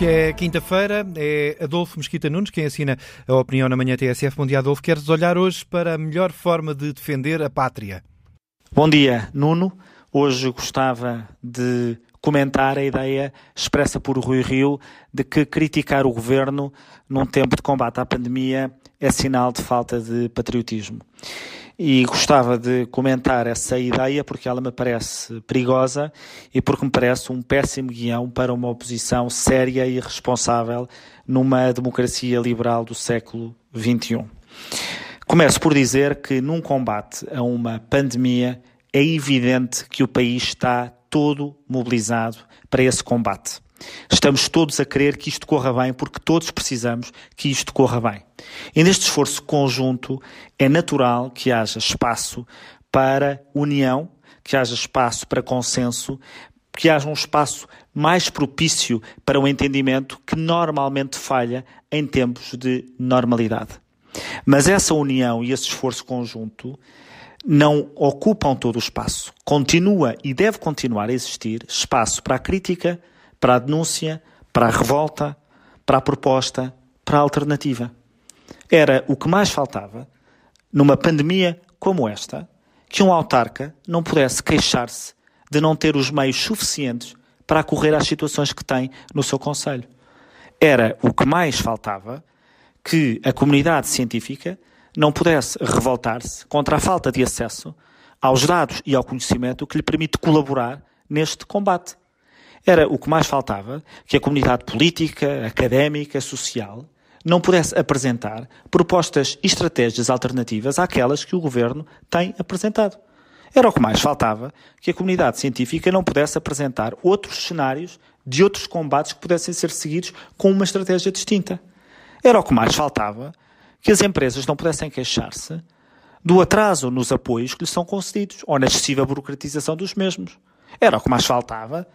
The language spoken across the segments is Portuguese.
que é quinta-feira, é Adolfo Mesquita Nunes quem assina a opinião na manhã TSF. Bom dia, Adolfo. Queres olhar hoje para a melhor forma de defender a pátria? Bom dia, Nuno. Hoje gostava de comentar a ideia expressa por Rui Rio de que criticar o governo num tempo de combate à pandemia é sinal de falta de patriotismo e gostava de comentar essa ideia porque ela me parece perigosa e porque me parece um péssimo guião para uma oposição séria e responsável numa democracia liberal do século XXI. Começo por dizer que num combate a uma pandemia é evidente que o país está todo mobilizado para esse combate. Estamos todos a querer que isto corra bem, porque todos precisamos que isto corra bem. E neste esforço conjunto é natural que haja espaço para união, que haja espaço para consenso, que haja um espaço mais propício para o entendimento que normalmente falha em tempos de normalidade. Mas essa união e esse esforço conjunto não ocupam todo o espaço. Continua e deve continuar a existir espaço para a crítica, para a denúncia, para a revolta, para a proposta, para a alternativa. Era o que mais faltava numa pandemia como esta, que um autarca não pudesse queixar-se de não ter os meios suficientes para acorrer às situações que tem no seu conselho. Era o que mais faltava que a comunidade científica não pudesse revoltar-se contra a falta de acesso aos dados e ao conhecimento que lhe permite colaborar neste combate. Era o que mais faltava que a comunidade política, académica, social não pudesse apresentar propostas e estratégias alternativas àquelas que o governo tem apresentado. Era o que mais faltava que a comunidade científica não pudesse apresentar outros cenários de outros combates que pudessem ser seguidos com uma estratégia distinta. Era o que mais faltava que as empresas não pudessem queixar-se do atraso nos apoios que lhes são concedidos ou na excessiva burocratização dos mesmos. Era o que mais faltava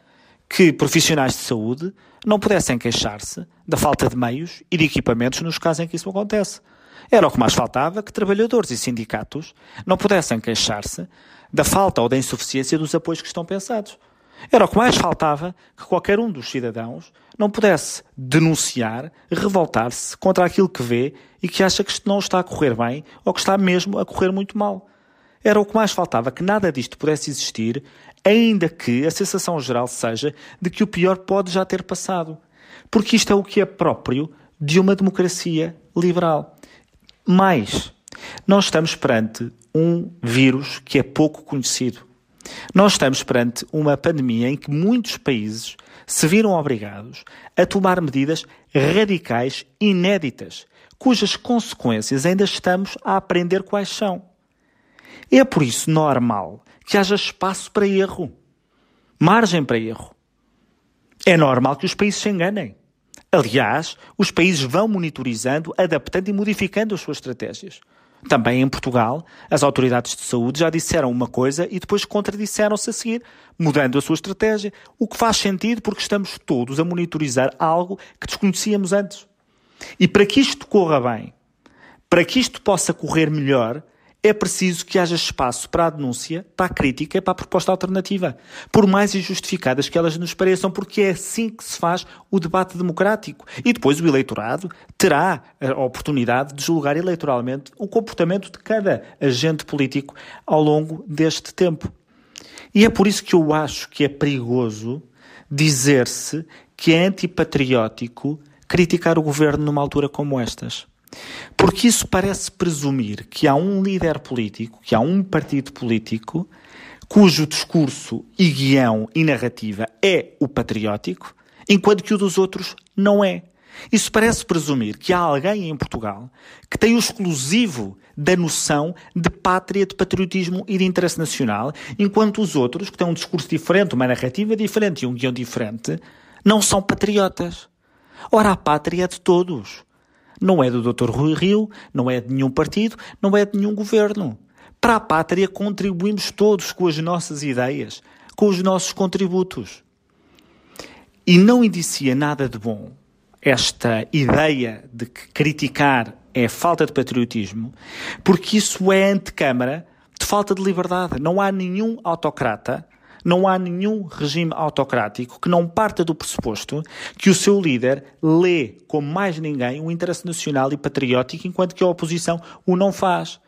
que profissionais de saúde não pudessem queixar-se da falta de meios e de equipamentos nos casos em que isso acontece. Era o que mais faltava que trabalhadores e sindicatos não pudessem queixar-se da falta ou da insuficiência dos apoios que estão pensados. Era o que mais faltava que qualquer um dos cidadãos não pudesse denunciar, revoltar-se contra aquilo que vê e que acha que não está a correr bem ou que está mesmo a correr muito mal. Era o que mais faltava que nada disto pudesse existir ainda que a sensação geral seja de que o pior pode já ter passado. Porque isto é o que é próprio de uma democracia liberal. Mais, nós estamos perante um vírus que é pouco conhecido. Nós estamos perante uma pandemia em que muitos países se viram obrigados a tomar medidas radicais, inéditas, cujas consequências ainda estamos a aprender quais são. É por isso normal que haja espaço para erro, margem para erro. É normal que os países se enganem. Aliás, os países vão monitorizando, adaptando e modificando as suas estratégias. Também em Portugal, as autoridades de saúde já disseram uma coisa e depois contradisseram-se a seguir, mudando a sua estratégia, o que faz sentido porque estamos todos a monitorizar algo que desconhecíamos antes. E para que isto corra bem, para que isto possa correr melhor, é preciso que haja espaço para a denúncia, para a crítica, para a proposta alternativa, por mais injustificadas que elas nos pareçam, porque é assim que se faz o debate democrático. E depois o eleitorado terá a oportunidade de julgar eleitoralmente o comportamento de cada agente político ao longo deste tempo. E é por isso que eu acho que é perigoso dizer-se que é antipatriótico criticar o governo numa altura como estas. Porque isso parece presumir que há um líder político, que há um partido político, cujo discurso e guião e narrativa é o patriótico, enquanto que o dos outros não é. Isso parece presumir que há alguém em Portugal que tem o exclusivo da noção de pátria, de patriotismo e de interesse nacional, enquanto os outros, que têm um discurso diferente, uma narrativa diferente e um guião diferente, não são patriotas. Ora, a pátria é de todos. Não é do Dr. Rui Rio, não é de nenhum partido, não é de nenhum governo. Para a pátria contribuímos todos com as nossas ideias, com os nossos contributos. E não indicia nada de bom esta ideia de que criticar é falta de patriotismo, porque isso é antecâmara de falta de liberdade. Não há nenhum autocrata Não há nenhum regime autocrático que não parta do pressuposto que o seu líder lê, como mais ninguém, o interesse nacional e patriótico, enquanto que a oposição o não faz.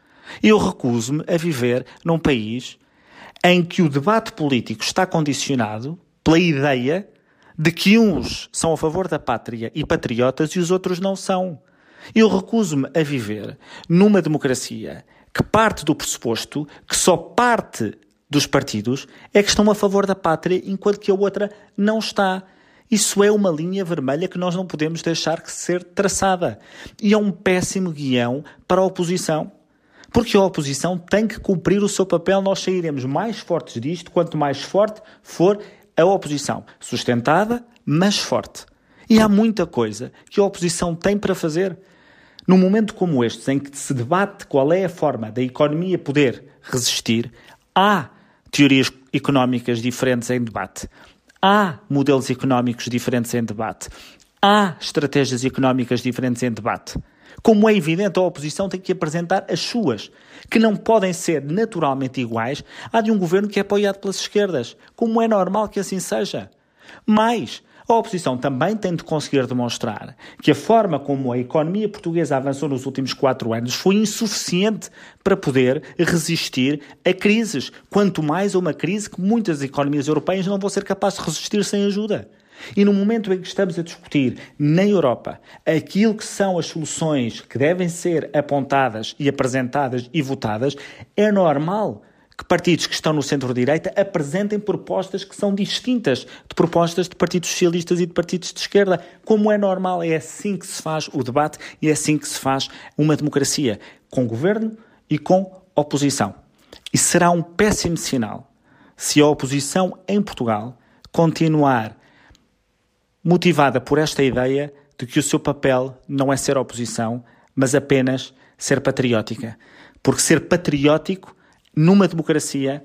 Eu recuso-me a viver num país em que o debate político está condicionado pela ideia de que uns são a favor da pátria e patriotas e os outros não são. Eu recuso-me a viver numa democracia que parte do pressuposto que só parte dos partidos é que estão a favor da pátria enquanto que a outra não está. Isso é uma linha vermelha que nós não podemos deixar que ser traçada. E é um péssimo guião para a oposição. Porque a oposição tem que cumprir o seu papel, nós sairemos mais fortes disto quanto mais forte for a oposição. Sustentada, mas forte. E há muita coisa que a oposição tem para fazer. Num momento como este, em que se debate qual é a forma da economia poder resistir, há teorias económicas diferentes em debate, há modelos económicos diferentes em debate, há estratégias económicas diferentes em debate. Como é evidente, a oposição tem que apresentar as suas, que não podem ser naturalmente iguais à de um governo que é apoiado pelas esquerdas, como é normal que assim seja. Mais, a oposição também tem de conseguir demonstrar que a forma como a economia portuguesa avançou nos últimos quatro anos foi insuficiente para poder resistir a crises, quanto mais a uma crise que muitas economias europeias não vão ser capazes de resistir sem ajuda. E no momento em que estamos a discutir na Europa aquilo que são as soluções que devem ser apontadas e apresentadas e votadas, é normal que partidos que estão no centro-direita apresentem propostas que são distintas de propostas de partidos socialistas e de partidos de esquerda. Como é normal, é assim que se faz o debate e é assim que se faz uma democracia, com governo e com oposição. E será um péssimo sinal se a oposição em Portugal continuar motivada por esta ideia de que o seu papel não é ser oposição, mas apenas ser patriótica. Porque ser patriótico numa democracia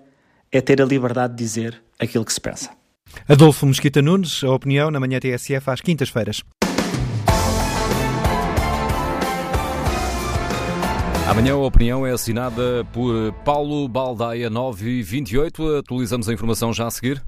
é ter a liberdade de dizer aquilo que se pensa. Adolfo Mesquita Nunes, a opinião na manhã TSF às quintas-feiras. Amanhã a opinião é assinada por Paulo Baldaia 928. Atualizamos a informação já a seguir.